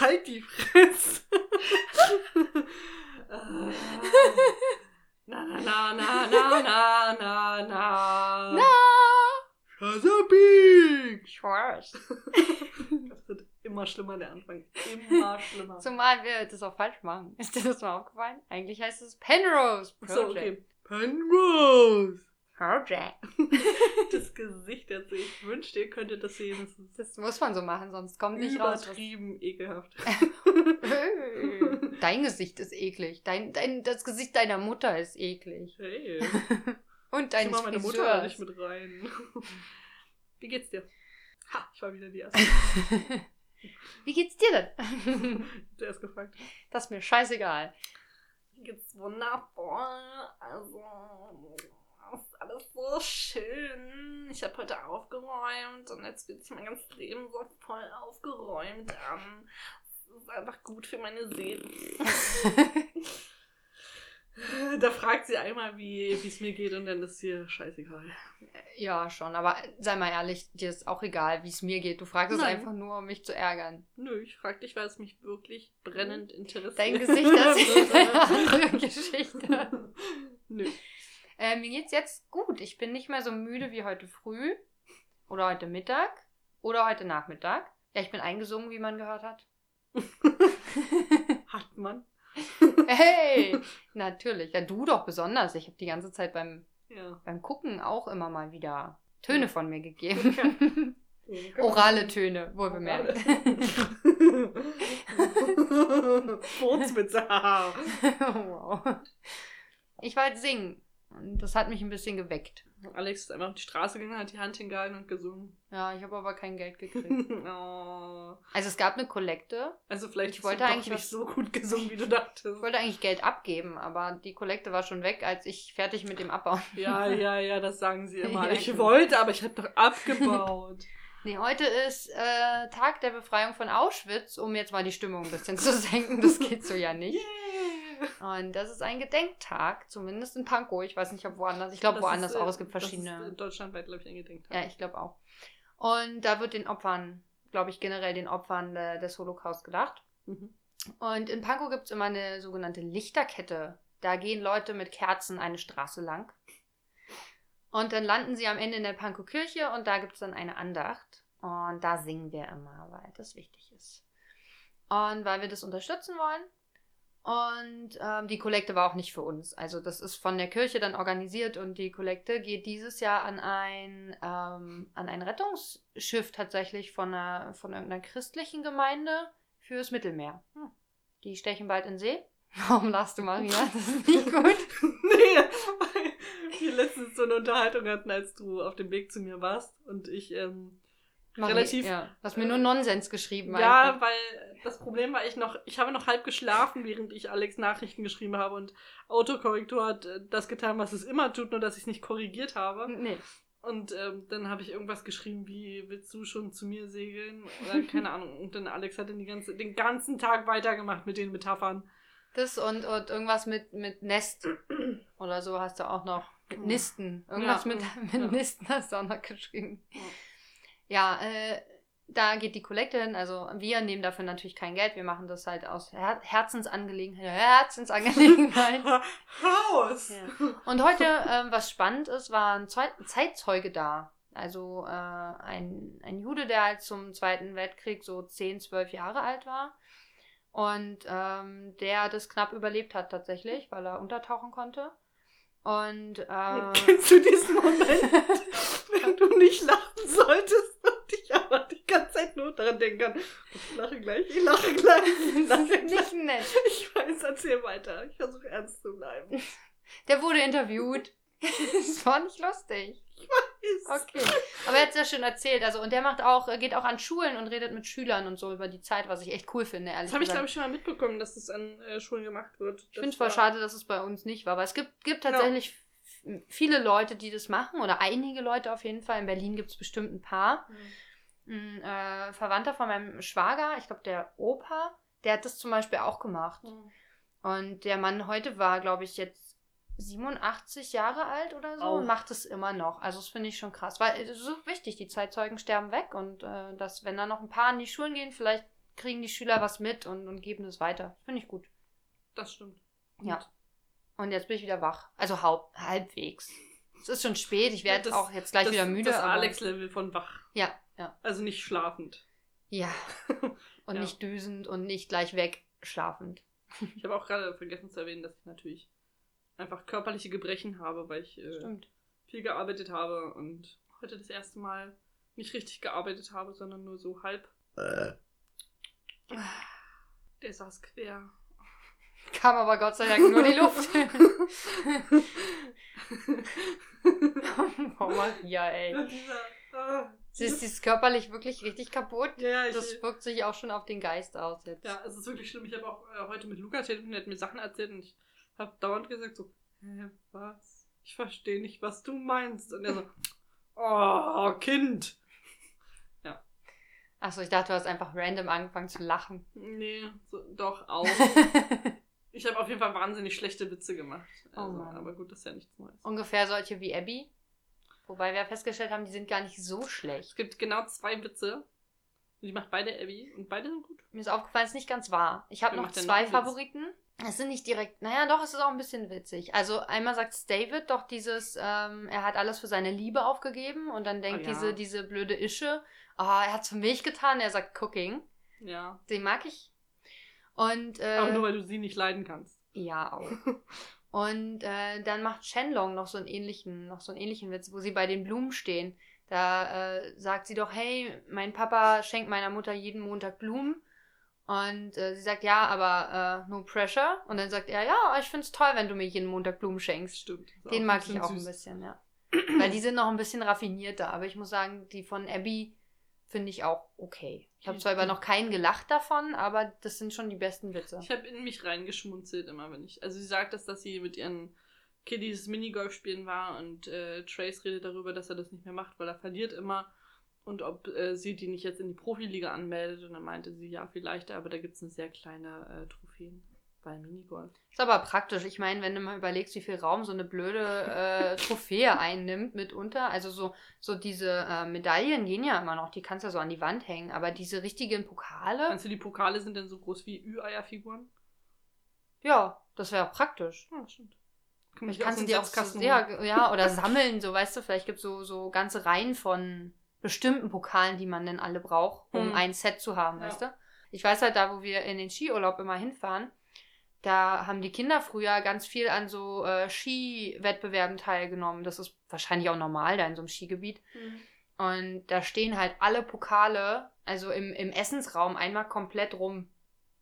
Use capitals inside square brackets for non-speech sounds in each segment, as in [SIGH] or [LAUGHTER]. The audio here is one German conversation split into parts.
Halt die Fresse. [LAUGHS] Ah. na, na, na, na, na, na, na, na. Na! Chesapeake. Schwarz. [LAUGHS] Das wird immer schlimmer, der Anfang. [LAUGHS] Immer schlimmer. Zumal wir das auch falsch machen. Ist dir das mal aufgefallen? Eigentlich heißt es Penrose Project. So, okay. Penrose. [LAUGHS] Das Gesicht dazu. Ich wünschte, ihr könntet das sehen. Das ist Das muss man so machen, sonst kommt nicht raus. übertrieben ekelhaft. [LAUGHS] Dein Gesicht ist eklig. Dein, dein, das Gesicht deiner Mutter ist eklig. Hey. [LAUGHS] Und Ich deines mach meine Mutter nicht Friseurs. mit rein. Wie geht's dir? Ha, ich war wieder die Erste. Wie geht's dir denn? Zuerst gefragt. Das ist mir scheißegal. Mir geht's wunderbar. Also, ist alles so schön. Ich habe heute aufgeräumt und jetzt fühlt sich mein ganzes Leben so voll aufgeräumt an. Das ist einfach gut für meine Seele. [LAUGHS] Da fragt sie einmal, wie es mir geht und dann ist ihr scheißegal. ja, schon. Aber sei mal ehrlich, dir ist auch egal, wie es mir geht. Du fragst es Nein. einfach nur, um mich zu ärgern. Nö, ich frag dich, weil es mich wirklich brennend interessiert. Dein Gesicht erzählt eine andere Geschichte. Nö. Äh, mir geht's jetzt gut. Ich bin nicht mehr so müde wie heute früh. Oder heute Mittag. Oder heute Nachmittag. Ja, ich bin eingesungen, wie man gehört hat. [LAUGHS] Hat man. Hey! [LAUGHS] Natürlich. Ja, du doch besonders. Ich habe die ganze Zeit beim, Ja. beim Gucken auch immer mal wieder Töne von mir gegeben. [LAUGHS] Orale Orale Töne, wohl bemerkt. Furzwitze, wow. Ich wollte singen. Und das hat mich ein bisschen geweckt. Alex ist einfach auf die Straße gegangen, hat die Hand hingehalten und gesungen. Ja, ich habe aber kein Geld gekriegt. [LAUGHS] oh. Also es gab eine Kollekte. Also vielleicht Ich wollte eigentlich nicht so gut gesungen, wie du dachtest. Ich wollte eigentlich Geld abgeben, aber die Kollekte war schon weg, als ich fertig mit dem Abbauen. [LAUGHS] Ja, ja, ja, das sagen sie immer. [LAUGHS] Ich genau. wollte, aber ich habe doch abgebaut. Nee, heute ist äh, Tag der Befreiung von Auschwitz, um jetzt mal die Stimmung ein bisschen zu senken. Das geht so ja nicht. Yeah. Und das ist ein Gedenktag, zumindest in Pankow. Ich weiß nicht, ob woanders. Ich glaube, woanders ist, auch. Es gibt Das ist verschiedene. in deutschlandweit, glaube ich, ein Gedenktag. Ja, ich glaube auch. Und da wird den Opfern, glaube ich, generell den Opfern äh, des Holocaust gedacht. Mhm. Und in Pankow gibt es immer eine sogenannte Lichterkette. Da gehen Leute mit Kerzen eine Straße lang. Und dann landen sie am Ende in der Pankow Kirche und da gibt es dann eine Andacht. Und da singen wir immer, weil das wichtig ist. Und weil wir das unterstützen wollen. Und ähm, die Kollekte war auch nicht für uns. Also das ist von der Kirche dann organisiert und die Kollekte geht dieses Jahr an ein, ähm, an ein Rettungsschiff tatsächlich von einer, von irgendeiner christlichen Gemeinde fürs Mittelmeer. Hm. Die stechen bald in See. [LAUGHS] Warum lachst du, Maria? Das ist nicht [LAUGHS] gut. nee, weil wir letztens so eine Unterhaltung hatten, als du auf dem Weg zu mir warst und ich, ähm, Relativ, Ja. Du hast mir nur Nonsens geschrieben. ja, einfach. weil das Problem war, ich noch, ich habe noch halb geschlafen, während ich Alex Nachrichten geschrieben habe und Autokorrektur hat äh, das getan, was es immer tut, nur dass ich es nicht korrigiert habe. Nee. Und ähm, dann habe ich irgendwas geschrieben, wie willst du schon zu mir segeln? Oder keine Ahnung. Und dann Alex hat dann die ganze, den ganzen Tag weitergemacht mit den Metaphern. Das und, und irgendwas mit, mit Nest oder so hast du auch noch. Mit Ja. Nisten. Irgendwas Ja, mit, ja. mit Nisten hast du auch noch geschrieben. Ja, äh, da geht die Kollekte hin. Also wir nehmen dafür natürlich kein Geld. Wir machen das halt aus Her Herzensangelegenheit. [LAUGHS] Herzensangelegenheit. Haus! Ja. Und heute, ähm, was spannend ist, war ein Zeu Zeitzeuge da. Also äh, ein, ein Jude, der halt zum Zweiten Weltkrieg so 10, 12 Jahre alt war. Und ähm, der das knapp überlebt hat tatsächlich, weil er untertauchen konnte. Und äh, [LAUGHS] Kennst du diesen Moment, [LAUGHS] wenn du nicht lachen solltest die ganze Zeit nur daran denken kann, ich lache gleich, ich lache gleich, ich [LAUGHS] das lache ist gleich. nicht [LAUGHS] nett. Ich weiß, erzähl weiter. Ich versuche ernst zu bleiben. [LAUGHS] Der wurde interviewt. Das war nicht lustig. Okay. Aber er hat es ja schön erzählt. Also, und der macht auch, er geht auch an Schulen und redet mit Schülern und so über die Zeit, was ich echt cool finde, ehrlich Das habe ich, glaube ich, schon mal mitbekommen, dass das an äh, Schulen gemacht wird. Ich finde es voll schade, dass es bei uns nicht war. Aber es gibt, gibt tatsächlich f- viele Leute, die das machen. Oder einige Leute auf jeden Fall. In Berlin gibt es bestimmt ein paar. Ein äh, Verwandter von meinem Schwager, ich glaube der Opa, der hat das zum Beispiel auch gemacht. Und der Mann heute war, glaube ich, jetzt 87 Jahre alt oder so Auch. und macht es immer noch. Also das finde ich schon krass. Weil es ist so wichtig, die Zeitzeugen sterben weg und äh, dass, wenn da noch ein paar in die Schulen gehen, vielleicht kriegen die Schüler was mit und, und geben es weiter. Finde ich gut. Das stimmt. Ja. Und jetzt bin ich wieder wach. Also haupt, halbwegs. Es ist schon spät, ich werde auch jetzt gleich das, wieder müde. Das Alex-Level von wach. Ja, ja. Also nicht schlafend. Ja. [LAUGHS] Und Ja. nicht düsend und nicht gleich weg schlafend. Ich habe auch gerade vergessen zu erwähnen, dass ich natürlich einfach körperliche Gebrechen habe, weil ich äh, viel gearbeitet habe und heute das erste Mal nicht richtig gearbeitet habe, sondern nur so halb. Der saß quer. Kam aber Gott sei Dank nur die Luft. [LAUGHS] [LAUGHS] oh Maria, ey. Dieser, ah, [LAUGHS] Sie ist, sie ist körperlich wirklich richtig kaputt. ja, ich, Das wirkt sich auch schon auf den Geist aus jetzt. ja, es ist wirklich schlimm. Ich habe auch äh, heute mit Luca telefoniert, hat mir Sachen erzählt und ich habe dauernd gesagt so, hä, was? Ich verstehe nicht, was du meinst. Und er so, [LAUGHS] oh, Kind. Achso, ich dachte, du hast einfach random angefangen zu lachen. Nee, so, doch auch. [LAUGHS] Ich habe auf jeden Fall wahnsinnig schlechte Witze gemacht. Oh Also, Mann. aber gut, das ist ja nichts Neues. Ungefähr solche wie Abby. Wobei wir festgestellt haben, die sind gar nicht so Es schlecht. gibt genau zwei Witze. Und die macht beide Abby und beide sind gut. Mir ist aufgefallen, es ist nicht ganz wahr. Ich habe noch zwei noch? Favoriten. Es sind nicht direkt, naja, doch, es ist auch ein bisschen witzig. Also einmal sagt David doch dieses, ähm, er hat alles für seine Liebe aufgegeben und dann denkt Oh ja. diese, diese blöde Ische, ah, er hat für mich getan, er sagt Cooking. Ja. Den mag ich. Und äh, Aber nur weil du sie nicht leiden kannst. Ja, auch. [LAUGHS] Und äh, dann macht Shenlong noch so einen ähnlichen, noch so einen ähnlichen Witz, wo sie bei den Blumen stehen. Da äh, sagt sie doch, hey, mein Papa schenkt meiner Mutter jeden Montag Blumen. Und äh, sie sagt, ja, aber äh, no pressure. Und dann sagt er, ja, ich find's toll, wenn du mir jeden Montag Blumen schenkst. Stimmt. Den ein mag ich auch ein süß. bisschen, ja. Weil die sind noch ein bisschen raffinierter. Aber ich muss sagen, die von Abby finde ich auch okay. Ich habe zwar über noch keinen gelacht davon, aber das sind schon die besten Witze. Ich habe in mich reingeschmunzelt immer, wenn ich. Also sie sagt das, dass sie mit ihren Kiddies Minigolf spielen war und äh, Trace redet darüber, dass er das nicht mehr macht, weil er verliert immer. Und ob äh, sie die nicht jetzt in die Profiliga anmeldet. Und dann meinte sie, ja, vielleicht, aber da gibt es eine sehr kleine äh, Trophäen bei Minigolf. Ist aber praktisch. Ich meine, wenn du mal überlegst, wie viel Raum so eine blöde äh, Trophäe [LAUGHS] einnimmt mitunter. Also so, so diese äh, Medaillen gehen ja immer noch, die kannst du ja so an die Wand hängen. Aber diese richtigen Pokale, Meinst du, die Pokale sind denn so groß wie Ü-Eier-Figuren? ja, das wäre praktisch. Ja, stimmt. Kann sich kannst du so die auch so, ja, ja, oder [LAUGHS] sammeln, so weißt du, vielleicht gibt es so, so ganze Reihen von bestimmten Pokalen, die man dann alle braucht, um Hm. ein Set zu haben, Ja. weißt du? Ich weiß halt, da wo wir in den Skiurlaub immer hinfahren, da haben die Kinder früher ganz viel an so äh, Skiwettbewerben teilgenommen. Das ist wahrscheinlich auch normal da in so einem Skigebiet. Mhm. Und da stehen halt alle Pokale, also im, im Essensraum einmal komplett rum.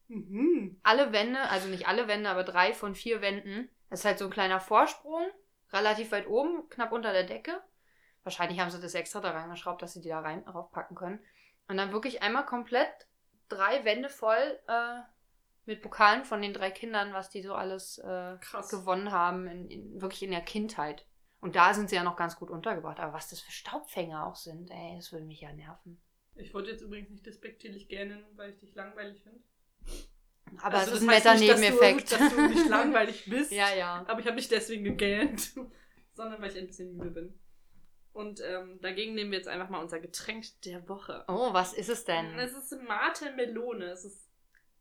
Mhm. Alle Wände, also nicht alle Wände, aber drei von vier Wänden. Das ist halt so ein kleiner Vorsprung, relativ weit oben, knapp unter der Decke. Wahrscheinlich haben sie das extra da reingeschraubt, dass sie die da rein raufpacken können. Und dann wirklich einmal komplett drei Wände voll äh, mit Pokalen von den drei Kindern, was die so alles äh, gewonnen haben, in, in, wirklich in der Kindheit. Und da sind sie ja noch ganz gut untergebracht. Aber was das für Staubfänger auch sind, ey, das würde mich ja nerven. Ich wollte jetzt übrigens nicht despektierlich gähnen, weil ich dich langweilig finde. Aber Also es ist ein netter Nebeneffekt. Dass du, dass du nicht langweilig [LAUGHS] bist. ja, ja. Aber ich habe nicht deswegen gegähnt, [LAUGHS] sondern weil ich ein bisschen müde bin. Und ähm, dagegen nehmen wir jetzt einfach mal unser Getränk der Woche. Oh, was ist es denn? Es ist Mate Melone. Es ist,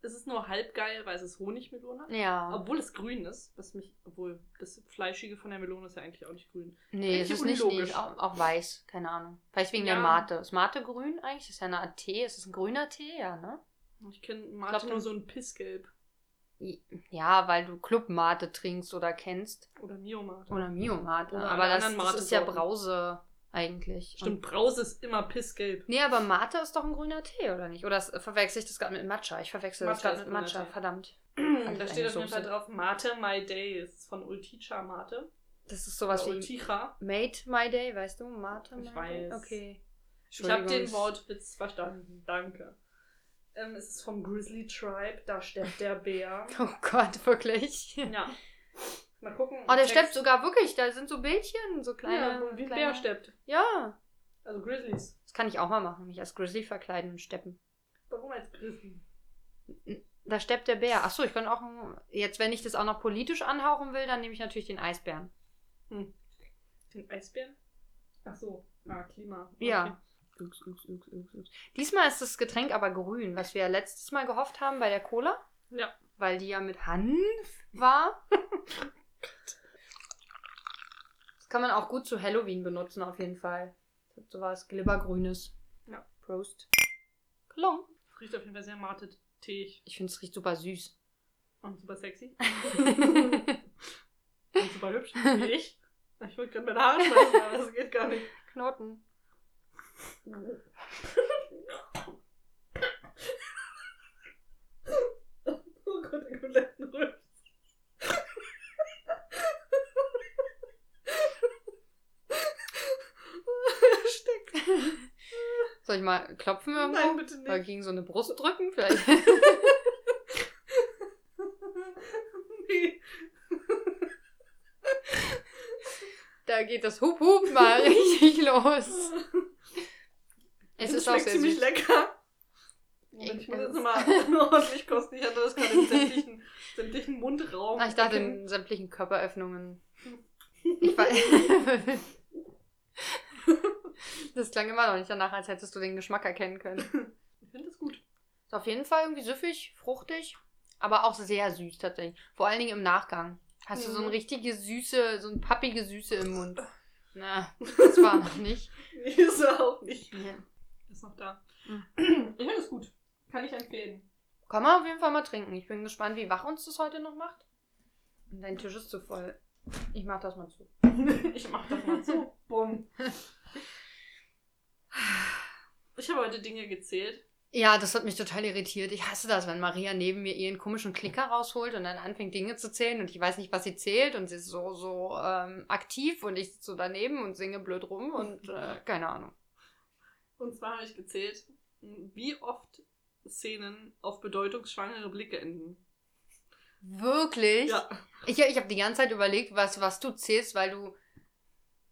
es ist nur halb geil, weil es ist Honigmelone. Ja. Obwohl es grün ist, was mich, obwohl das Fleischige von der Melone ist ja eigentlich auch nicht grün. Nee, es ist nicht, nicht auch, auch weiß, keine Ahnung. Vielleicht wegen Ja. der Mate. Ist Mate grün eigentlich? Das ist ja eine Art Tee. Ist es ein grüner Tee? Ja, ne? Ich kenne Mate glaub, nur so ein Pissgelb. Ja, weil du Club Mate trinkst oder kennst. Oder Mio Mate. Oder Mio Mate. Oder aber das, das ist ja. Brause eigentlich. Stimmt, Und, Brause ist immer Pissgelb. nee, aber Mate ist doch ein grüner Tee, oder nicht? Oder das, verwechsel ich das gerade mit Matcha? Ich verwechsel das Matcha gerade ist mit Matcha, Tee. verdammt. [CLEARS THROAT] da steht auf jeden Fall drauf Mate My Day. Das ist von Ulticha Mate. Das ist sowas Oder wie Ulticha. Made My Day, weißt du? Mate Ich My Day? weiß. Okay. Ich habe den. Wortwitz verstanden. Danke. Ähm, es ist vom Grizzly Tribe. Da steppt der Bär. [LAUGHS] Oh Gott, wirklich. ja. [LAUGHS] Mal gucken. Oh, der steppt sogar wirklich. Da sind so Bildchen, so kleine. Ja, wie ein kleine... Bär steppt. Ja. Also Grizzlies. Das kann ich auch mal machen. Mich als Grizzly verkleiden und steppen. Warum als Grizzly? Da steppt der Bär. Achso, ich kann auch. Jetzt, wenn ich das auch noch politisch anhauchen will, dann nehme ich natürlich den Eisbären. Den Eisbären? Ach so. Ah, Klima. Ja. Ux, ux, ux, ux, ux. Diesmal ist das Getränk aber grün, was wir ja letztes Mal gehofft haben bei der Cola. Ja. Weil die ja mit Hanf war. [LAUGHS] das kann man auch gut zu Halloween benutzen, auf jeden Fall. Das hat sowas Glibbergrünes. Ja. Prost. Klong. Es riecht auf jeden Fall sehr matet teig Ich finde es riecht super süß. und super sexy. [LAUGHS] Und super hübsch. Wie ich. Ich wollte gerade meine Haare schneiden, aber das geht gar nicht. Knoten. [LAUGHS] Oh Gott, der kompletten Rübs. Steckt. Soll ich mal klopfen irgendwo? Nein, bitte nicht. gegen so eine Brust drücken? Vielleicht. [LAUGHS] nee. da geht das Hup Hup mal [LAUGHS] richtig los. Es Das ist auch sehr ziemlich süß. lecker. Ich- Ich muss jetzt nochmal [LAUGHS] ordentlich kosten. Ich hatte das gerade im sämtlichen, sämtlichen Mundraum. Ah, ich dachte in sämtlichen Körperöffnungen. Ich war. Das klang immer noch nicht danach, als hättest du den Geschmack erkennen können. Ich finde das gut. Ist auf jeden Fall irgendwie süffig, fruchtig, aber auch sehr süß tatsächlich. Vor allen Dingen im Nachgang. Hast du so Mhm. eine richtige Süße, so eine pappige Süße im Mund. Na, [LAUGHS] das war noch nicht. Nee, ist er auch nicht. Ja. Ist noch da. Mhm. [CLEARS THROAT] Ich finde es gut. Kann ich empfehlen. Kann man auf jeden Fall mal trinken. Ich bin gespannt, wie wach uns das heute noch macht. Und dein Tisch ist zu voll. Ich mach das mal zu. [LAUGHS] ich mach das mal so. Bumm. [LAUGHS] Ich habe heute Dinge gezählt. Ja, das hat mich total irritiert. Ich hasse das, wenn Maria neben mir ihren komischen Klicker rausholt und dann anfängt Dinge zu zählen und ich weiß nicht, was sie zählt und sie ist so, so ähm, aktiv und ich sitze so daneben und singe blöd rum und äh, [LAUGHS] keine Ahnung. Und zwar habe ich gezählt, wie oft Szenen auf bedeutungsschwangere Blicke enden. Wirklich? Ja. Ich, ich habe die ganze Zeit überlegt, was, was du zählst, weil du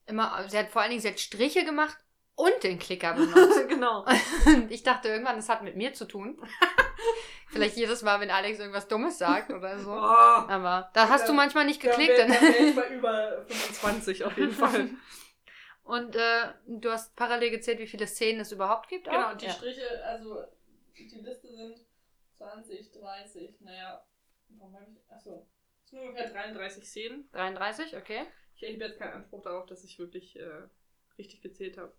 immer, sie hat vor allen Dingen, sie hat Striche gemacht und den Klicker [LAUGHS] benutzt. genau. Und ich dachte irgendwann, das hat mit mir zu tun. [LAUGHS] Vielleicht jedes Mal, wenn Alex irgendwas Dummes sagt oder so. Oh, Aber da hast du Dann- manchmal nicht da geklickt. wär- da wär ich [LAUGHS] mal über 25 auf jeden Fall. Und äh, du hast parallel gezählt, wie viele Szenen es überhaupt gibt. auch? Genau, die ja. Striche, also die Liste sind 20, 30, naja, warum habe ich, achso, es sind ungefähr 33 Szenen. 33, okay. Ich erhebe jetzt keinen Anspruch darauf, dass ich wirklich äh, richtig gezählt habe.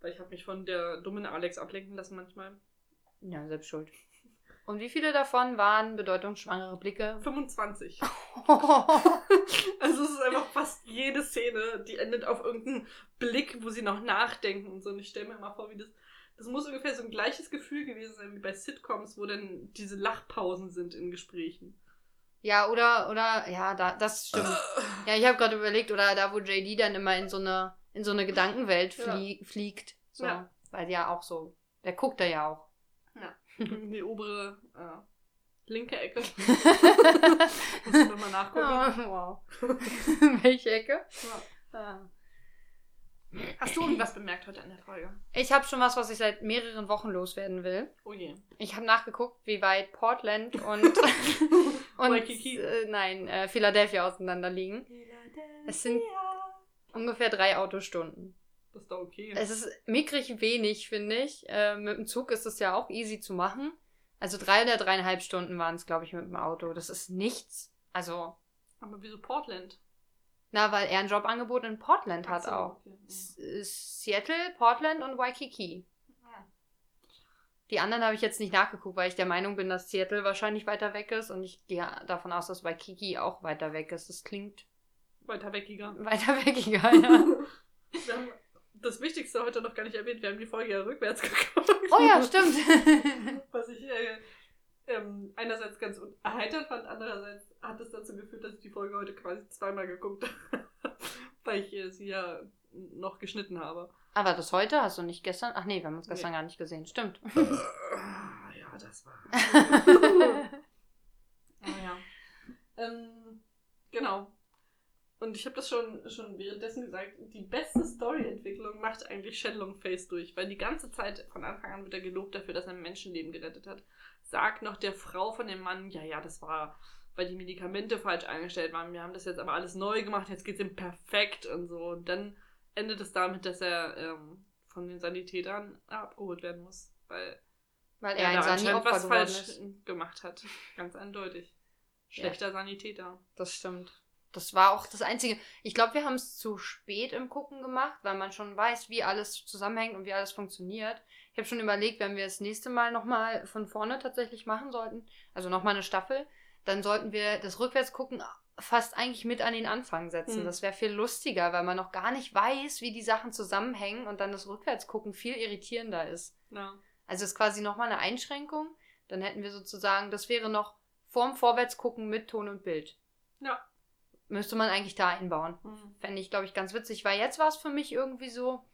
Weil ich habe mich von der dummen Alex ablenken lassen manchmal. Ja, selbst schuld. Und wie viele davon waren bedeutungsschwangere Blicke? 25. [LAUGHS] [LAUGHS] Also es ist einfach fast jede Szene, die endet auf irgendeinen Blick, wo sie noch nachdenken und so. Und ich stelle mir immer vor, wie das. Das muss ungefähr so ein gleiches Gefühl gewesen sein wie bei Sitcoms, wo dann diese Lachpausen sind in Gesprächen. ja, oder, oder, ja, da, das stimmt. [LAUGHS] Ja, ich habe gerade überlegt, oder da, wo JD dann immer in so eine, in so eine Gedankenwelt Ja. flie fliegt. So. Ja. Weil ja auch so, der guckt da ja auch. [LAUGHS] Die obere äh, linke Ecke. [LAUGHS] Muss ich nochmal nachgucken. Ah, [LAUGHS] wow. Welche Ecke? Ah. Hast du irgendwas bemerkt heute an der Folge? Ich habe schon was, was ich seit mehreren Wochen loswerden will. Oh je. Ich habe nachgeguckt, wie weit Portland und, und äh, nein, äh, Philadelphia auseinander liegen. Es sind- Ungefähr drei Autostunden. Das ist doch okay. Es ist mickrig wenig, finde ich. Äh, mit dem Zug ist es ja auch easy zu machen. Also drei oder dreieinhalb Stunden waren es, glaube ich, mit dem Auto. Das ist nichts. Also, Aber wieso Portland? na, weil er ein Jobangebot in Portland hat so, auch. okay. Äh, Seattle, Portland und Waikiki. Ja. Die anderen habe ich jetzt nicht nachgeguckt, weil ich der Meinung bin, dass Seattle wahrscheinlich weiter weg ist und ich gehe davon aus, dass Waikiki auch weiter weg ist. Das klingt Weiter weggegangen. [LAUGHS] weiter weggegangen. Ja. [LAUGHS] Wir haben das Wichtigste heute noch gar nicht erwähnt. Wir haben die Folge ja rückwärts [LAUGHS] geguckt. Oh ja, stimmt. Was ich äh, ähm, einerseits ganz erheitert fand, andererseits hat es dazu geführt, dass ich die Folge heute quasi zweimal geguckt habe. Weil ich äh, sie ja noch geschnitten habe. Aber das heute hast du nicht gestern? Ach nee, wir haben uns gestern Nee. gar nicht gesehen. Stimmt. Ah, ja, das war. Ah ja. Ähm, genau. Und ich habe das schon, schon währenddessen gesagt, die beste Storyentwicklung macht eigentlich Shenlong Face durch, weil die ganze Zeit von Anfang an wird er gelobt dafür, dass er ein Menschenleben gerettet hat. Sagt noch der Frau von dem Mann, ja, ja, das war, weil die Medikamente falsch eingestellt waren. Wir haben das jetzt aber alles neu gemacht, jetzt geht's ihm perfekt und so. Und dann endet es damit, dass er ähm, von den Sanitätern abgeholt werden muss, weil Weil er er da anscheinend was falsch ist. gemacht hat. Ganz eindeutig. Schlechter Sanitäter. Das stimmt. Das war auch das Einzige. Ich glaube, wir haben es zu spät im Gucken gemacht, weil man schon weiß, wie alles zusammenhängt und wie alles funktioniert. Ich habe schon überlegt, wenn wir das nächste Mal nochmal von vorne tatsächlich machen sollten, also nochmal eine Staffel, dann sollten wir das Rückwärtsgucken fast eigentlich mit an den Anfang setzen. Hm. Das wäre viel lustiger, weil man noch gar nicht weiß, wie die Sachen zusammenhängen und dann das Rückwärtsgucken viel irritierender ist. Ja. Also ist quasi nochmal eine Einschränkung. Dann hätten wir sozusagen, das wäre noch vorm Vorwärtsgucken mit Ton und Bild. Ja. Müsste man eigentlich da einbauen. Hm. Fände ich, glaube ich, ganz witzig, weil jetzt war es für mich irgendwie so,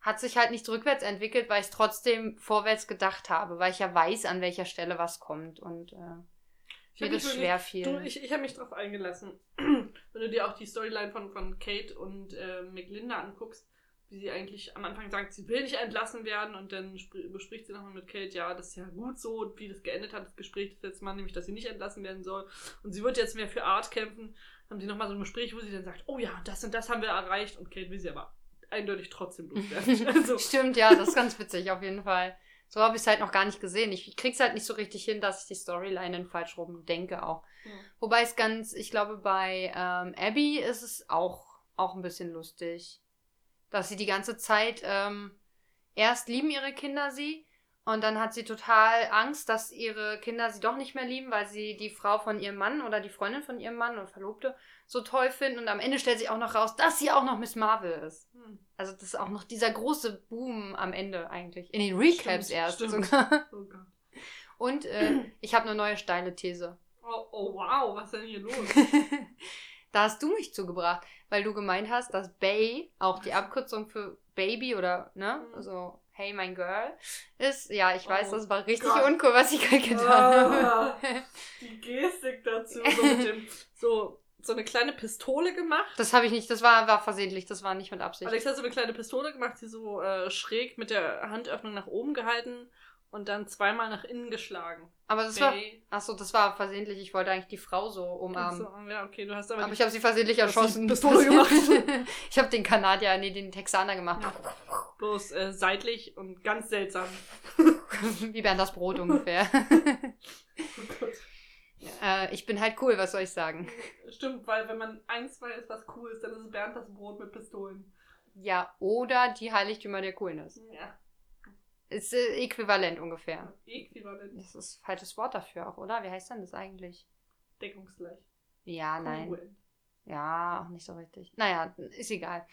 hat sich halt nicht rückwärts entwickelt, weil ich es trotzdem vorwärts gedacht habe, weil ich ja weiß, an welcher Stelle was kommt und äh, mir das schwer fiel. Du, ich, ich habe mich drauf eingelassen. [CLEARS THROAT] Wenn du dir auch die Storyline von, von Kate und äh, McLinda anguckst, wie sie eigentlich am Anfang sagt, sie will nicht entlassen werden und dann spr- bespricht sie nochmal mit Kate, ja, das ist ja gut so, wie das geendet hat, das Gespräch das letzte Mal, nämlich, dass sie nicht entlassen werden soll. Und sie wird jetzt mehr für Art kämpfen. Haben sie nochmal so ein Gespräch, wo sie dann sagt, oh ja, das und das haben wir erreicht und Kate will sie aber eindeutig trotzdem loswerden. [LAUGHS] also, Stimmt, ja, das ist ganz witzig auf jeden Fall. So habe ich es halt noch gar nicht gesehen. Ich krieg's halt nicht so richtig hin, dass ich die Storyline in falsch rum denke auch. ja. Wobei es ganz, ich glaube, bei ähm, Abby ist es auch, auch ein bisschen lustig. Dass sie die ganze Zeit, ähm, erst lieben ihre Kinder sie und dann hat sie total Angst, dass ihre Kinder sie doch nicht mehr lieben, weil sie die Frau von ihrem Mann oder die Freundin von ihrem Mann oder Verlobte so toll finden und am Ende stellt sich auch noch raus, dass sie auch noch Miss Marvel ist. Hm. Also das ist auch noch dieser große Boom am Ende eigentlich. In den Recaps Stimmt, erst stimmt. sogar. [LAUGHS] Oh. Und äh, ich habe eine neue steile These. Oh, oh wow, was ist denn hier los? [LAUGHS] da hast du mich zugebracht, weil du gemeint hast, dass Bay auch die Abkürzung für Baby oder, ne, Mhm. also Hey, mein Girl ist. Ja, ich weiß, Oh das war richtig Gott. uncool, was ich gerade getan Ah. habe. die Gestik dazu, [LAUGHS] so mit dem, so, so eine kleine Pistole gemacht. Das habe ich nicht, das war, war versehentlich, das war nicht mit Absicht. Alex hat so eine kleine Pistole gemacht, die so äh, schräg mit der Handöffnung nach oben gehalten und dann zweimal nach innen geschlagen. Aber das war, Bay. achso, das war versehentlich, ich wollte eigentlich die Frau so umarmen. So, ja, okay, du hast aber, Aber ich habe sie versehentlich erschossen. Pistole [LAUGHS] gemacht. ich habe den Kanadier, nee, den Texaner gemacht. bloß äh, seitlich und ganz seltsam. [LAUGHS] Wie Bernd das Brot ungefähr. [LAUGHS] Oh Gott. äh, ich bin halt cool, was soll ich sagen? Stimmt, weil wenn man eins weiß, was cool ist, dann ist es Bernd das Brot mit Pistolen. Ja, oder die Heiligtümer der Coolness. Ja, Ist äh, äquivalent ungefähr. äquivalent. Das ist ein falsches Wort dafür auch, oder? Wie heißt denn das eigentlich? Deckungsgleich. Ja, nein. Kongruent. Ja, auch nicht so richtig. Naja, ist egal.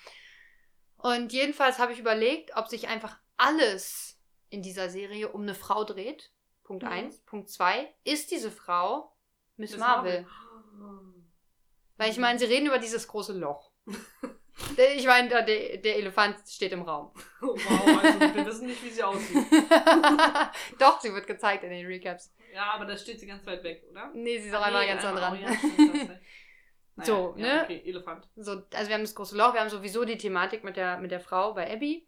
Und jedenfalls habe ich überlegt, ob sich einfach alles in dieser Serie um eine Frau dreht. Punkt Mhm. 1. Punkt 2. Ist diese Frau Miss, Miss Marvel? Marvel. [GASPS] Weil ich meine, sie reden über dieses große Loch. [LAUGHS] Ich meine, der, der Elefant steht im Raum. [LAUGHS] Oh, wow, also wir wissen nicht, wie sie aussieht. [LAUGHS] Doch, sie wird gezeigt in den Recaps. Ja, aber da steht sie ganz weit weg, oder? Nee, sie ist auch Ah, einmal nee, ganz nah einmal- dran. ja. [LAUGHS] Naja, So, ja, ne? Okay, Elefant. So, also wir haben das große Loch, wir haben sowieso die Thematik mit der, mit der Frau bei Abby.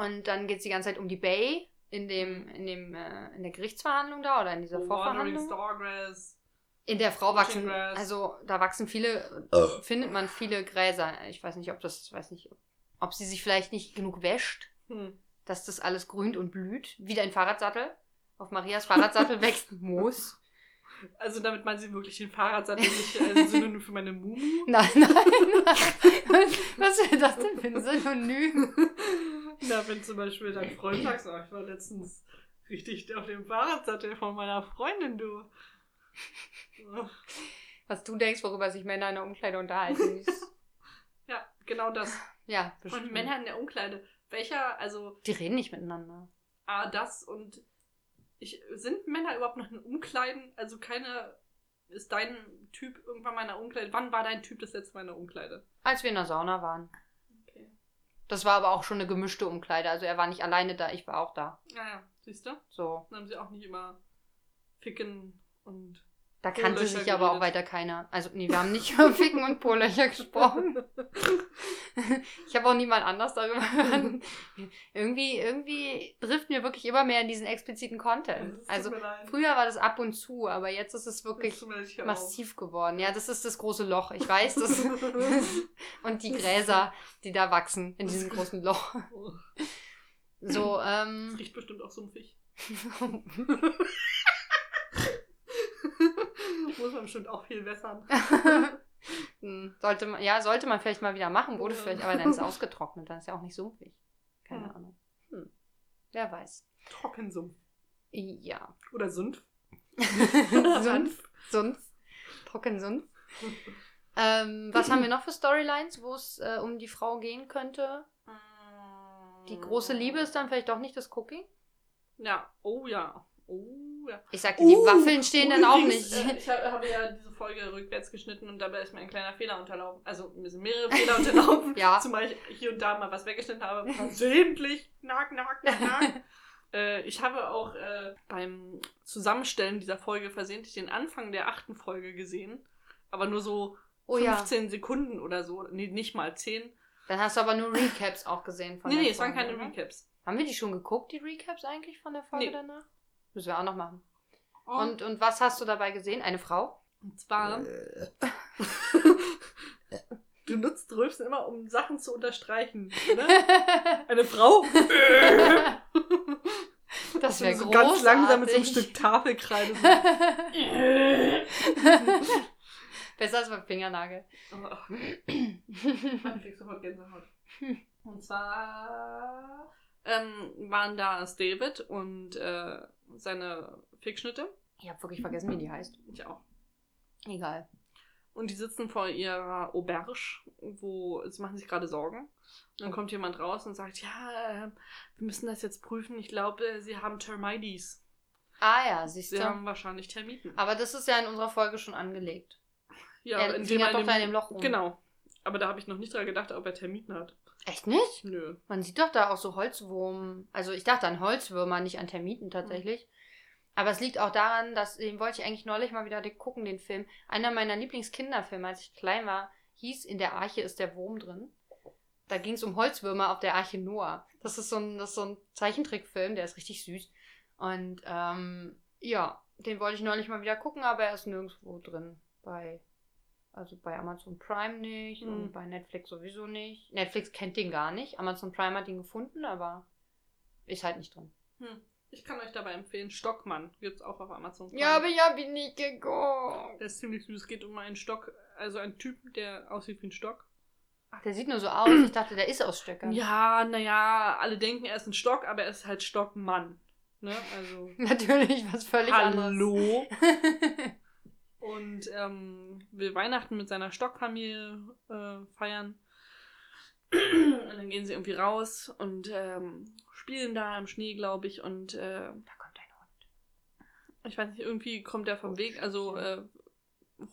Und dann geht es die ganze Zeit um die Bay in dem, in dem, äh, in der Gerichtsverhandlung da oder in dieser Oh, Wandering Vorverhandlung. Stargrass. In der Frau wachsen, also da wachsen viele, findet man viele Gräser. Ich weiß nicht, ob das, weiß nicht, ob sie sich vielleicht nicht genug wäscht, Hm. dass das alles grünt und blüht, wie dein Fahrradsattel. Auf Marias Fahrradsattel [LAUGHS] wächst Moos. Also damit meinen sie wirklich den Fahrradsattel [LAUGHS] nicht äh, Synonym für meine Mumu? Nein, nein, nein. [LAUGHS] Was wäre das denn für ein Synonym? Na, wenn zum Beispiel dein Freund sagt, oh, ich war letztens richtig auf dem Fahrradsattel von meiner Freundin, du. Was du denkst, worüber sich Männer in der Umkleide unterhalten. [LAUGHS] Ja, genau das. ja, Und bestimmt. Männer in der Umkleide. Welcher, also Die reden nicht miteinander. A, das und ich, sind Männer überhaupt noch in Umkleiden? Also keine, ist dein Typ irgendwann mal in der Umkleide? Wann war dein Typ das letzte Mal in der Umkleide? Als wir in der Sauna waren. Okay. Das war aber auch schon eine gemischte Umkleide. Also er war nicht alleine da, ich war auch da. Naja, siehst du? So. Dann haben sie auch nicht immer ficken und Da kannte sich aber auch weiter keiner. Also, nee, wir haben nicht über [LAUGHS] Ficken und Polöcher gesprochen. [LAUGHS] Ich habe auch niemand anders darüber [LAUGHS] gehört. irgendwie, irgendwie trifft mir wirklich immer mehr in diesen expliziten Content. Also, früher war das ab und zu, aber jetzt ist es wirklich massiv geworden. Ja, das ist das große Loch. Ich weiß das. und die Gräser, die da wachsen in diesem großen Loch. So, ähm. Riecht bestimmt auch sumpfig. Muss man bestimmt auch viel wässern. [LAUGHS] [LAUGHS] Hm, sollte man, ja, sollte man vielleicht mal wieder machen, wurde Ja. vielleicht, aber dann ist es [LAUGHS] ausgetrocknet, dann ist ja auch nicht sumpfig. Keine Ja. Ahnung. Hm. Wer weiß. Trockensumpf. Ja. Oder Sumpf. Sumpf. Sumpf. Trockensumpf. ähm, was haben wir noch für Storylines, wo es äh, um die Frau gehen könnte? Die große Liebe ist dann vielleicht doch nicht das Cookie? Ja, oh ja. Oh ja. Ich sagte, die Oh, Waffeln stehen dann auch nicht. Äh, ich hab- habe ja diese Folge rückwärts geschnitten und dabei ist mir ein kleiner Fehler unterlaufen. Also mir sind mehrere Fehler [LAUGHS] unterlaufen. Ja. Zumal ich hier und da mal was weggeschnitten habe. Versehentlich. Nack, nack, nack, nack. [LAUGHS] äh, ich habe auch äh, beim Zusammenstellen dieser Folge versehentlich den Anfang der achten Folge gesehen. Aber nur so oh ja. 15 Sekunden oder so. Nee, nicht mal 10. Dann hast du aber nur Recaps auch gesehen von Nee, der nee, es waren Folge, keine oder? Recaps. Haben wir die schon geguckt, die Recaps eigentlich von der Folge Nee. danach? Müssen wir auch noch machen. Und, Und, und was hast du dabei gesehen? Eine Frau? und zwar. [LAUGHS] du nutzt Rülpsen immer, um Sachen zu unterstreichen. Ne? [LAUGHS] Eine Frau? [LAUGHS] das wäre so großartig. ganz langsam mit so einem Stück Tafelkreide. So. Besser als beim Fingernagel. Oh, ich krieg sofort Gänsehaut. Und zwar ähm, waren da es David und äh, seine Fickschnitte. Ich habe wirklich vergessen, wie die heißt. Ich auch. Egal. Und die sitzen vor ihrer Auberge, wo sie machen sich gerade Sorgen. Und dann kommt jemand raus und sagt, ja, äh, wir müssen das jetzt prüfen. Ich glaube, sie haben Termites. Ah ja, siehst Sie du. haben wahrscheinlich Termiten. Aber das ist ja in unserer Folge schon angelegt. Ja, er indem fingert er doch in in dem Loch rum. Genau. Aber da habe ich noch nicht dran gedacht, ob er Termiten hat. Echt nicht? Nö. Man sieht doch da auch so Holzwurm. Also ich dachte an Holzwürmer, nicht an Termiten tatsächlich. Aber es liegt auch daran, dass, den wollte ich eigentlich neulich mal wieder gucken, den Film. Einer meiner Lieblingskinderfilme, als ich klein war, hieß In der Arche ist der Wurm drin. Da ging es um Holzwürmer auf der Arche Noah. Das ist so ein, das ist so ein Zeichentrickfilm, der ist richtig süß. Und ähm, ja, den wollte ich neulich mal wieder gucken, aber er ist nirgendwo drin. Bei, also bei Amazon Prime nicht Hm. und bei Netflix sowieso nicht. Netflix kennt den gar nicht. Amazon Prime hat ihn gefunden, aber ist halt nicht drin. Hm. Ich kann euch dabei empfehlen, Stockmann. Gibt's auch auf Amazon. Prime. Ja, aber ich hab ihn nicht geguckt. Der ist ziemlich süß. Es geht um einen Stock, also einen Typen, der aussieht wie ein Stock. Ach, der sieht nur so aus. Ich dachte, der ist aus Stöckern. Ja, naja, alle denken, er ist ein Stock, aber er ist halt Stockmann. Ne? Also. [LAUGHS] Natürlich, was völlig Hallo. [LAUGHS] Und ähm, will Weihnachten mit seiner Stockfamilie äh, feiern. [CLEARS THROAT] und dann gehen sie irgendwie raus und ähm, spielen da im Schnee, glaube ich. Und äh. Da kommt ein Hund. ich weiß nicht, irgendwie kommt er vom Weg, also äh,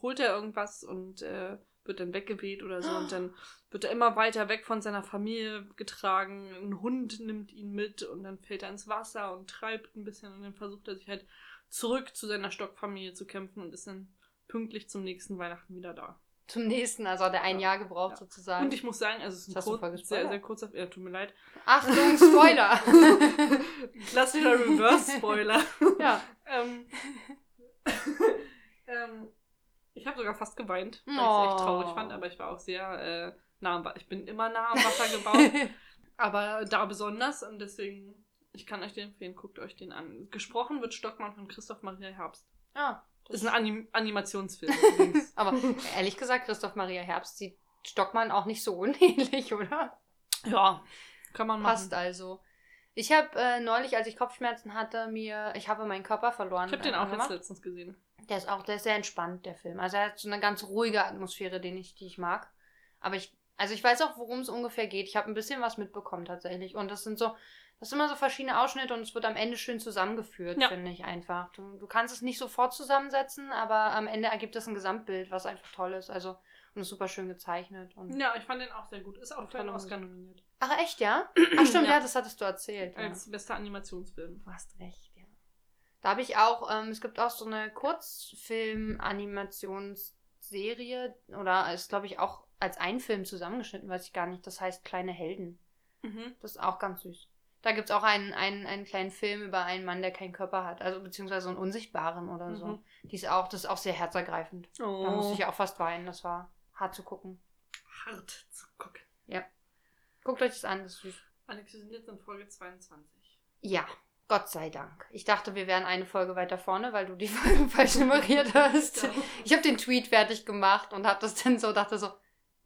holt er irgendwas und äh, wird dann weggeweht oder so. Und dann wird er immer weiter weg von seiner Familie getragen. Ein Hund nimmt ihn mit und dann fällt er ins Wasser und treibt ein bisschen und dann versucht er sich halt zurück zu seiner Stockfamilie zu kämpfen und ist dann pünktlich zum nächsten Weihnachten wieder da. Zum nächsten, also hat er ein Ja. Jahr gebraucht Ja. sozusagen. Und ich muss sagen, also es ist ein kurz, sehr, sehr kurzer, ja, tut mir leid. Achtung, Spoiler! [LAUGHS] Klassischer Reverse-Spoiler. ja. [LAUGHS] ähm, [LAUGHS] ähm, ich habe sogar fast geweint, weil ich es Oh. echt traurig fand, aber ich war auch sehr äh, nah am Wasser. Ich bin immer nah am Wasser gebaut, aber da besonders und deswegen, ich kann euch den empfehlen, guckt euch den an. Gesprochen wird Stockmann von Christoph Maria Herbst. ah, Ist ein Anim Animationsfilm [LAUGHS] aber ehrlich gesagt, Christoph Maria Herbst sieht Stockmann auch nicht so unähnlich, [LAUGHS] oder? ja, kann man machen. Passt also. Ich habe äh, neulich, als ich Kopfschmerzen hatte, mir, ich habe meinen Körper verloren. Ich habe den äh, auch jetzt letztens gesehen. Der ist auch, der ist sehr entspannt, der Film. Also er hat so eine ganz ruhige Atmosphäre, den ich, die ich mag. Aber ich, also ich weiß auch, worum es ungefähr geht. Ich habe ein bisschen was mitbekommen tatsächlich. Und das sind so, das sind immer so verschiedene Ausschnitte und es wird am Ende schön zusammengeführt, Ja. finde ich einfach. Du, du kannst es nicht sofort zusammensetzen, aber am Ende ergibt es ein Gesamtbild, was einfach toll ist. Also und ist super schön gezeichnet. Und Ja, ich fand den auch sehr gut. Ist auch für einen Oscar nominiert. Ach echt, ja? [CLEARS THROAT] Ach stimmt, Ja. ja, das hattest du erzählt. Ja. Als bester Animationsfilm. Du hast recht, ja. Da habe ich auch, ähm, es gibt auch so eine Kurzfilm-Animationsserie oder ist, glaube ich, auch als ein Film zusammengeschnitten, weiß ich gar nicht. Das heißt Kleine Helden. Mhm. Das ist auch ganz süß. Da gibt es auch einen, einen, einen kleinen Film über einen Mann, der keinen Körper hat. Also beziehungsweise einen Unsichtbaren oder so. Mhm. Die ist auch, das ist auch sehr herzergreifend. Da musste Oh, ich auch fast weinen. Das war hart zu gucken. hart zu gucken. Guckt euch das an, das ist süß. Alex, wir sind jetzt in Folge 22. Ja, Gott sei Dank. Ich dachte, wir wären eine Folge weiter vorne, weil du die [LAUGHS] Folge falsch [LAUGHS] nummeriert hast. Ja. Ich habe den Tweet fertig gemacht und habe das dann so, dachte so,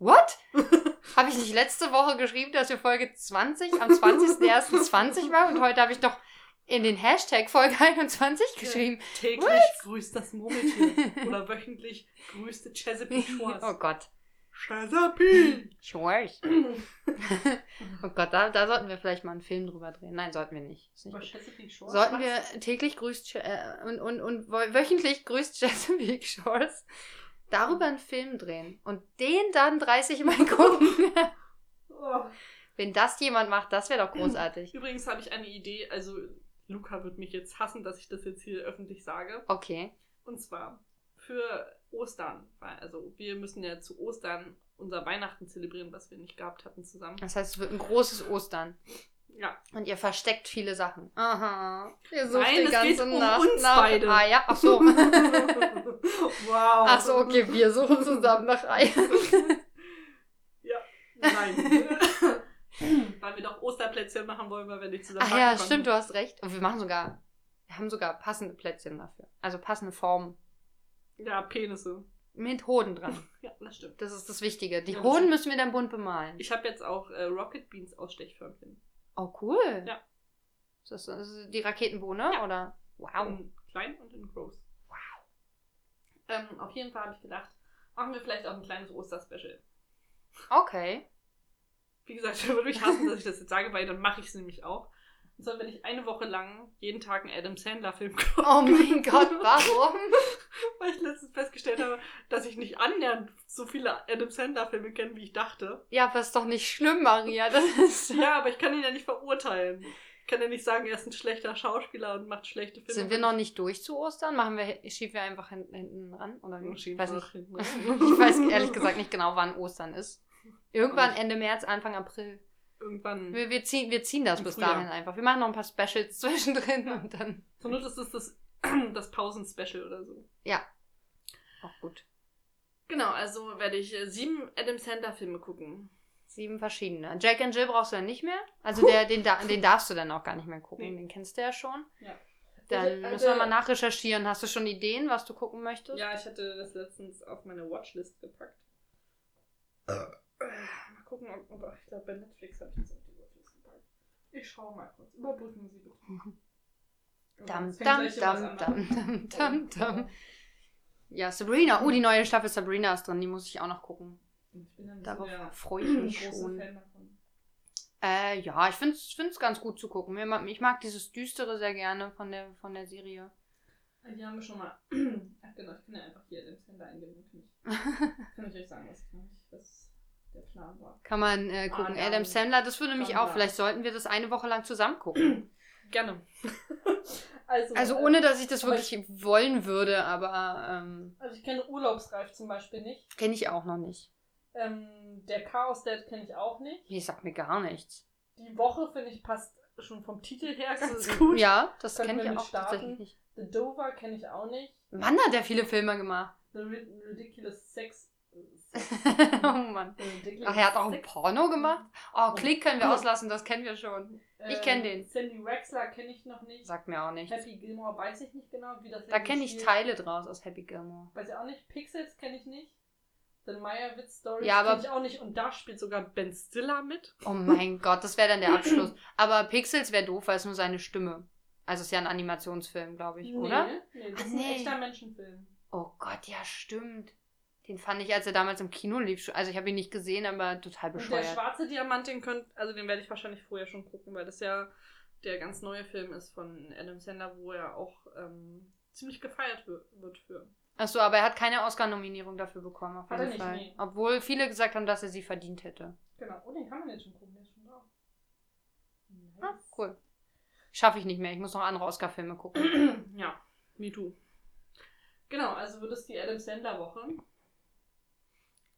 what? [LAUGHS] habe ich nicht letzte Woche geschrieben, dass wir Folge 20 am 20.01.20 war und heute habe ich doch in den Hashtag Folge 21 geschrieben. Täglich grüßt das Murmeltier. [LAUGHS] Oder wöchentlich grüßte Chesapeake Shores. Oh Gott. Chesapeake! Shores. [CLEARS THROAT] oh Gott, da, da sollten wir vielleicht mal einen Film drüber drehen. Nein, sollten wir nicht. Nicht? Sollten wir täglich grüßt äh, und, und, und wöchentlich grüßt Chesapeake Shores darüber einen Film drehen und den dann 30 Mal [LAUGHS] gucken. Oh. Wenn das jemand macht, das wäre doch großartig. [CLEARS THROAT] Übrigens habe ich eine Idee, also Luca wird mich jetzt hassen, dass ich das jetzt hier öffentlich sage. Okay. Und zwar für Ostern. Also wir müssen ja zu Ostern unser Weihnachten zelebrieren, was wir nicht gehabt hatten zusammen. Das heißt, es wird ein großes Ostern. Ja. Und ihr versteckt viele Sachen. Aha. Ihr sucht Nein, die ganze um Nacht uns nach. beide. Ah ja, ach so. [LAUGHS] wow. ach so, okay, wir suchen zusammen nach Eiern. [LAUGHS] Nein. [LAUGHS] weil wir doch Osterplätzchen machen wollen, weil wir nicht zusammen Ach ja, backen stimmt, konnten. du hast recht. Und wir machen sogar, wir haben sogar passende Plätzchen dafür. Also passende Formen. Ja, Penisse. Mit Hoden dran. Ja, das stimmt. Das ist das Wichtige. Die Ja, Hoden müssen wir dann bunt bemalen. Ich habe jetzt auch äh, Rocket Beans Ausstechförmchen. Oh, cool. Ja. Das ist die Raketenbohne, Ja. oder? Wow. In klein und in groß. Wow. Ähm, auf jeden Fall habe ich gedacht, machen wir vielleicht auch ein kleines Osterspecial. Okay. Wie gesagt, ich [LAUGHS] würde mich hassen, dass ich das jetzt sage, weil dann mache ich es nämlich auch. Zwar, wenn ich eine Woche lang jeden Tag einen Adam Sandler-Film gucke. Oh mein Gott, warum? [LAUGHS] Weil ich letztens festgestellt habe, dass ich nicht annähernd so viele Adam Sandler-Filme kenne, wie ich dachte. Ja, aber ist doch nicht schlimm, Maria. Das ist. Ja, aber ich kann ihn ja nicht verurteilen. Ich kann ja nicht sagen, er ist ein schlechter Schauspieler und macht schlechte Filme. Sind wir noch nicht durch zu Ostern? Machen wir, schieben wir einfach hinten, hinten ran? Oder wie? Schieben weiß, wir nicht. hinten [LAUGHS] ich weiß ehrlich gesagt nicht genau, wann Ostern ist. Irgendwann Ende März, Anfang April. Irgendwann. Wir, wir, ziehen, wir ziehen das bis Frühjahr. dahin einfach. Wir machen noch ein paar Specials [LAUGHS] zwischendrin und dann. So nur das ist das, [CLEARS THROAT] das Pausen-Special oder so. Auch gut. Genau, also werde ich äh, sieben Adam Sandler-Filme gucken. Sieben verschiedene. Jack and Jill brauchst du dann nicht mehr. Also der, den, den darfst du dann auch gar nicht mehr gucken. Nee. Den kennst du ja schon. Ja. Dann Also, müssen wir also- mal nachrecherchieren. Hast du schon Ideen, was du gucken möchtest? Ja, ich hatte das letztens auf meine Watchlist gepackt. Gucken, ob, ob ich glaube bei Netflix habe ich das auf die Watchlist gepackt. Ich schaue mal kurz. Überbrücken Sie bitte. Dam, dam, dam, dam, dam, dam, dam. Ja, Sabrina. Oh, die neue Staffel Sabrina ist drin. Die muss ich auch noch gucken. Ich bin Darauf freue ich mich schon. Äh, ja, ich finde es ganz gut zu gucken. Ich mag dieses Düstere sehr gerne von der, von der Serie. Hier haben wir schon mal. [CLEARS THROAT] Ach genau, ich kann ja einfach hier Adam Sandler eingeben. Dann kann ich, [LAUGHS] kann ich euch sagen, was, was der Plan war. Kann man äh, gucken. Ah, Adam Sandler, das würde mich auch. Vielleicht sollten wir das eine Woche lang zusammen gucken. [CLEARS THROAT] Gerne. [LAUGHS] also, Also äh, ohne, dass ich das wirklich wollen würde, aber ähm, Also ich kenne Urlaubsreif zum Beispiel nicht. kenne ich auch noch nicht. Ähm, der Chaos Dad kenne ich auch nicht. Nee, sagt mir gar nichts. Die Woche, finde ich, passt schon vom Titel her ganz gut. Ja, das kenne ich auch starten? tatsächlich nicht. The Dover kenne ich auch nicht. Mann, hat der viele Filme gemacht. The Rid Ridiculous Sex. [LAUGHS] oh Mann. Ach, er hat auch ein. Porno gemacht? Oh, Klick können wir auslassen, das kennen wir schon. Ich Ähm, kenn den. Sandy Wexler kenne ich noch nicht. Sagt mir auch nichts. Happy Gilmore weiß ich nicht genau, wie das Da kenne ich. Teile draus aus Happy Gilmore. Weiß ich auch nicht. Pixels kenne ich nicht. The Meyerowitz Stories Ja, kenne ich auch nicht. Und da spielt sogar Ben Stiller mit. Oh mein [LAUGHS] Gott, das wäre dann der Abschluss. Aber Pixels wäre doof, weil es nur seine Stimme. Also es ist ja ein Animationsfilm, glaube ich, oder? Nee, das Ah, ist nee. ein echter Menschenfilm. Oh Gott, ja, stimmt. Den fand ich, als er damals im Kino lief, also ich habe ihn nicht gesehen, aber total Und der bescheuert. schwarze Diamant, den könnt, also den werde ich wahrscheinlich vorher schon gucken, weil das ja der ganz neue Film ist von Adam Sandler, wo er auch ähm, ziemlich gefeiert wi- wird für. Achso, aber er hat keine Oscar-Nominierung dafür bekommen, auf jeden er nicht, Fall. nee. Obwohl viele gesagt haben, dass er sie verdient hätte. Genau. Oh, den kann man jetzt schon gucken, der ist schon drauf. Ah, cool. Schaffe ich nicht mehr, ich muss noch andere Oscar-Filme gucken. [CLEARS THROAT] ja, me too. Genau, also wird es die Adam Sandler Woche.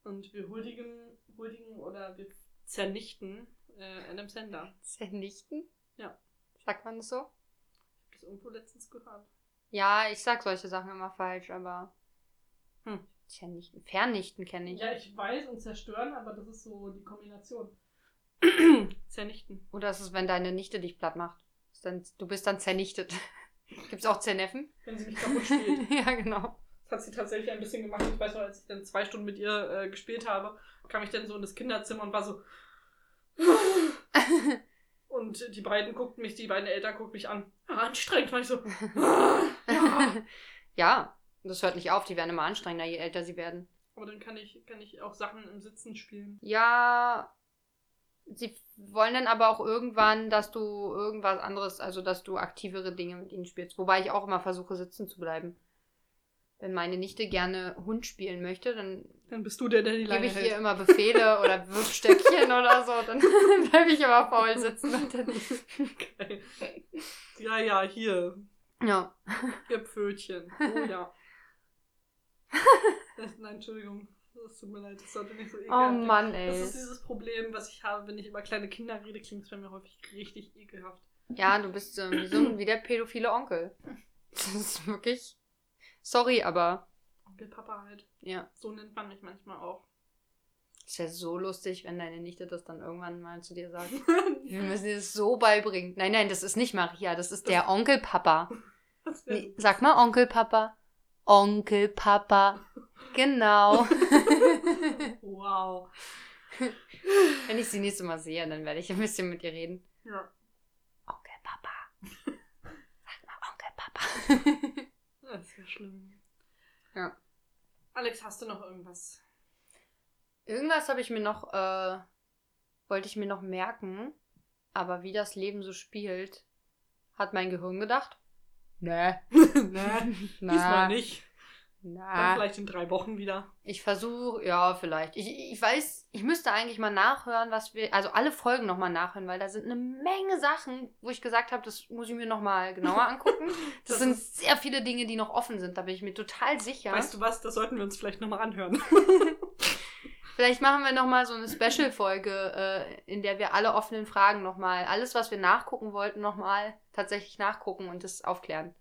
Und wir huldigen, huldigen oder wir zernichten äh, Adam Sandler. Zernichten? Ja. Sagt man das so? Ich habe das irgendwo letztens gehört. Ja, ich sag solche Sachen immer falsch, aber. Hm. Zernichten. Vernichten kenne ich. Ja, ich weiß und zerstören, aber das ist so die Kombination. [CLEARS THROAT] Zernichten. Oder ist es, wenn deine Nichte dich platt macht? Dann, du bist dann zernichtet. [LAUGHS] Gibt's auch Zerneffen? Wenn sie mich kaputt spielt. [LAUGHS] ja, genau. Das hat sie tatsächlich ein bisschen gemacht. Ich weiß noch, als ich dann zwei Stunden mit ihr äh, gespielt habe, kam ich dann so in das Kinderzimmer und war so. [LAUGHS] Und die beiden guckten mich, die beiden Eltern guckten mich an. Ja, anstrengend, war ich so. ja. ja, das hört nicht auf. Die werden immer anstrengender, je älter sie werden. Aber dann kann ich, kann ich auch Sachen im Sitzen spielen. Ja, sie wollen dann aber auch irgendwann, dass du irgendwas anderes, also dass du aktivere Dinge mit ihnen spielst. Wobei ich auch immer versuche, sitzen zu bleiben. Wenn meine Nichte gerne Hund spielen möchte, dann Dann bist du der, der die gebe ich ihr hält. immer Befehle oder Wirfstöckchen [LAUGHS] oder so. Dann [LAUGHS] bleibe ich immer faul sitzen. Und dann, Geil. Ja, ja, hier. ja. Ihr Pfötchen. Oh ja. Das, [LAUGHS] nein, Entschuldigung. Das tut mir leid, das sollte nicht so Oh ekelhaft Mann, ey. Das ist dieses Problem, was ich habe, wenn ich über kleine Kinder rede, klingt es bei mir häufig richtig ekelhaft. Ja, du bist so wie, so, wie der pädophile Onkel. Das ist wirklich. Sorry, aber. Onkel Papa halt. Ja. So nennt man mich manchmal auch. Ist ja so lustig, wenn deine Nichte das dann irgendwann mal zu dir sagt. [LAUGHS] Wir müssen dir das so beibringen. Nein, nein, das ist nicht Maria, das ist der Onkelpapa. [LAUGHS] Das wär Nee, sag mal Onkelpapa. Onkelpapa. [LAUGHS] Genau. Wow. Wenn ich sie nächstes Mal sehe, dann werde ich ein bisschen mit ihr reden. Ja. Onkelpapa. Sag mal Onkelpapa. Das ist ja schlimm. Ja. Alex, hast du noch irgendwas? Irgendwas habe ich mir noch, äh, wollte ich mir noch merken, aber wie das Leben so spielt, hat mein Gehirn gedacht. Nee. [LAUGHS] nee, diesmal nicht. Dann Na, vielleicht in drei Wochen wieder. ich versuche, ja, vielleicht. Ich, ich weiß, ich müsste eigentlich mal nachhören, was wir, also alle Folgen nochmal nachhören, weil da sind eine Menge Sachen, wo ich gesagt habe, das muss ich mir nochmal genauer angucken. [LAUGHS] Das, Das sind sehr viele Dinge, die noch offen sind, da bin ich mir total sicher. Weißt du was, das sollten wir uns vielleicht nochmal anhören. [LAUGHS] Vielleicht machen wir nochmal so eine Special-Folge, äh, in der wir alle offenen Fragen nochmal, alles, was wir nachgucken wollten, nochmal tatsächlich nachgucken und das aufklären.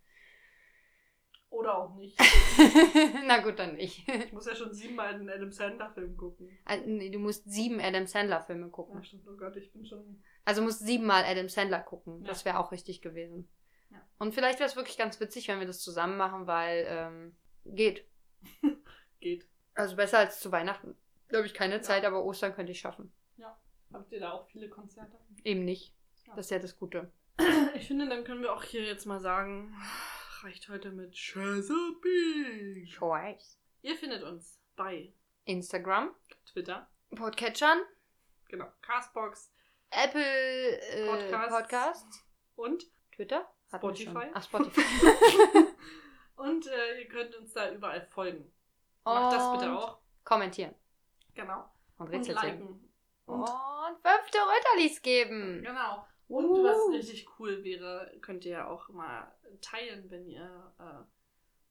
Oder auch nicht. [LAUGHS] Na gut, dann nicht. Ich muss ja schon siebenmal einen Adam Sandler-Film gucken. Äh, nee, du musst sieben Adam Sandler-Filme Ja, gucken. stimmt. Oh Gott, ich bin schon. Also musst siebenmal Adam Sandler gucken. Ja. Das wäre auch richtig gewesen. Ja. Und vielleicht wäre es wirklich ganz witzig, wenn wir das zusammen machen, weil ähm, geht. [LAUGHS] Geht. Also besser als zu Weihnachten. Da habe ich keine Ja. Zeit, aber Ostern könnte ich schaffen. Habt ihr da auch viele Konzerte? Eben nicht. Ja. Das ist ja das Gute. Ich finde, dann können wir auch hier jetzt mal sagen, reicht heute mit Chesapeake. Choice. Ihr findet uns bei Instagram, Twitter, Podcatchern, genau, Castbox Apple äh, Podcasts. Podcasts, und Twitter, Spotify. Ach, Spotify. [LAUGHS] und äh, ihr könnt uns da überall folgen. Macht das bitte Und auch. Kommentieren Genau. und Und liken. Und, Und fünfte Rötterlis geben. genau. Und Uh. was richtig cool wäre, könnt ihr ja auch mal teilen, wenn ihr äh,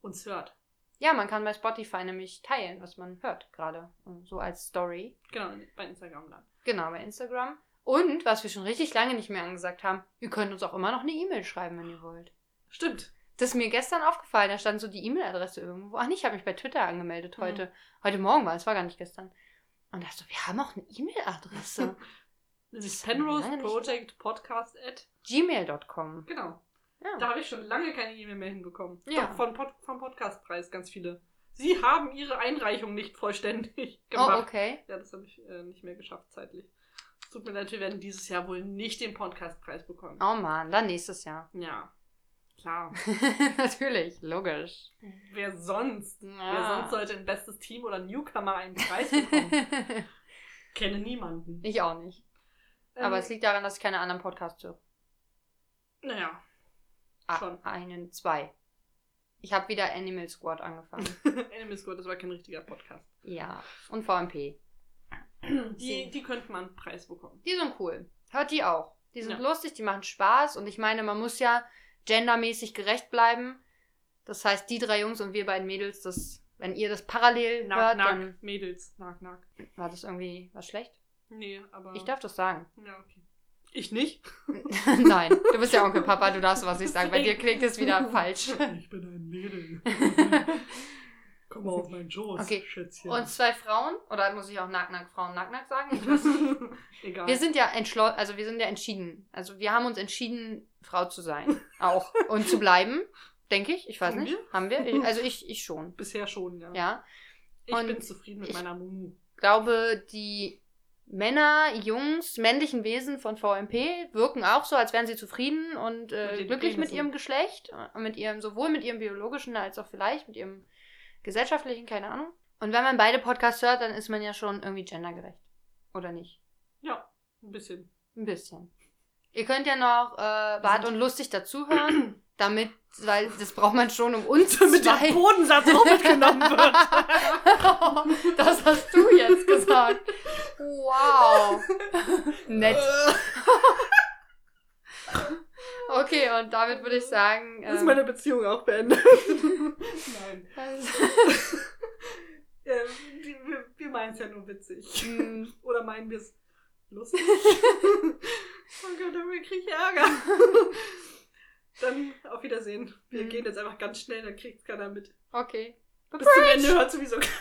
uns hört. Ja, man kann bei Spotify nämlich teilen, was man hört gerade. So als Story. Genau, bei Instagram dann. Genau, bei Instagram. Und, was wir schon richtig lange nicht mehr angesagt haben, ihr könnt uns auch immer noch eine E-Mail schreiben, wenn ihr wollt. Stimmt. Das ist mir gestern aufgefallen, da stand so die E-Mail-Adresse irgendwo. Ach, nicht, ich habe mich bei Twitter angemeldet Mhm. heute. Heute Morgen war es, war gar nicht gestern. Und dachte so, wir haben auch eine E-Mail-Adresse. [LAUGHS] Das ist Penrose Project Podcast at. Gmail.com. Genau. Ja. Da habe ich schon lange keine E-Mail mehr hinbekommen. Ja. Doch, von Pod vom Podcastpreis ganz viele. Sie haben Ihre Einreichung nicht vollständig [LAUGHS] oh, gemacht. okay. Ja, das habe ich äh, nicht mehr geschafft zeitlich. Es tut mir leid, wir werden dieses Jahr wohl nicht den Podcastpreis bekommen. Oh Mann, dann nächstes Jahr. Ja, klar. [LAUGHS] Natürlich, logisch. Wer sonst? Wer Ja. sonst sollte ein bestes Team oder Newcomer einen Preis bekommen? [LAUGHS] Kenne niemanden. ich auch nicht. Aber Ähm, es liegt daran, dass ich keine anderen Podcasts höre. Naja, Ah, Schon. Einen, zwei. Ich habe wieder Animal Squad angefangen. [LAUGHS] Animal Squad, das war kein richtiger Podcast. ja. Und VMP. Die, die könnten mal einen Preis bekommen. Die sind cool. Hört die auch. Die sind Ja. lustig, die machen Spaß. Und ich meine, man muss ja gendermäßig gerecht bleiben. Das heißt, die drei Jungs und wir beiden Mädels, das, wenn ihr das parallel Nack, hört, nack, dann Mädels, nack, nack. war das irgendwie was schlecht. Nee, aber. Ich darf das sagen. Ja, okay. Ich nicht? [LAUGHS] Nein, du bist ja Onkel Papa, du darfst was nicht sagen. Bei dir klingt es wieder falsch. Ich bin ein Mädel. [LAUGHS] Komm mal auf meinen Schoß, Okay. Schätzchen. Und zwei Frauen, oder muss ich auch Nack-Nack-Frauen Nack-Nack sagen? Ich weiß nicht. [LAUGHS] Egal. Wir sind ja entschlo also wir sind ja entschieden. Also wir haben uns entschieden, Frau zu sein. Auch. Und zu bleiben, denke ich. Ich weiß Haben nicht. wir? Haben wir? Ich, also ich, ich schon. Bisher schon, ja. Ja. Ich Und bin zufrieden mit ich- meiner Mumu. glaube, die Männer, Jungs, männlichen Wesen von VMP wirken auch so, als wären sie zufrieden und Mit äh, den glücklich mit ihrem Geschlecht, äh, mit ihrem, sowohl mit ihrem biologischen als auch vielleicht mit ihrem gesellschaftlichen, keine Ahnung. Und wenn man beide Podcasts hört, dann ist man ja schon irgendwie gendergerecht. Oder nicht? Ja, ein bisschen. Ein bisschen. Ihr könnt ja noch äh, Bart und lustig dazuhören, damit, weil das braucht man schon, um uns Damit der Bodensatz auch mitgenommen wird. [LAUGHS] das hast du jetzt gesagt. Wow. Nett. [LAUGHS] Okay, und damit würde ich sagen. Ist ähm, meine Beziehung auch beendet? Nein. [LAUGHS] also, die, wir wir meinen es ja nur witzig. mm, Oder meinen wir es lustig? oh Gott, damit kriege ich Ärger. Dann auf Wiedersehen. Wir Mhm. gehen jetzt einfach ganz schnell, dann kriegt keiner mit. okay. Bis zum Ende hört sowieso keiner.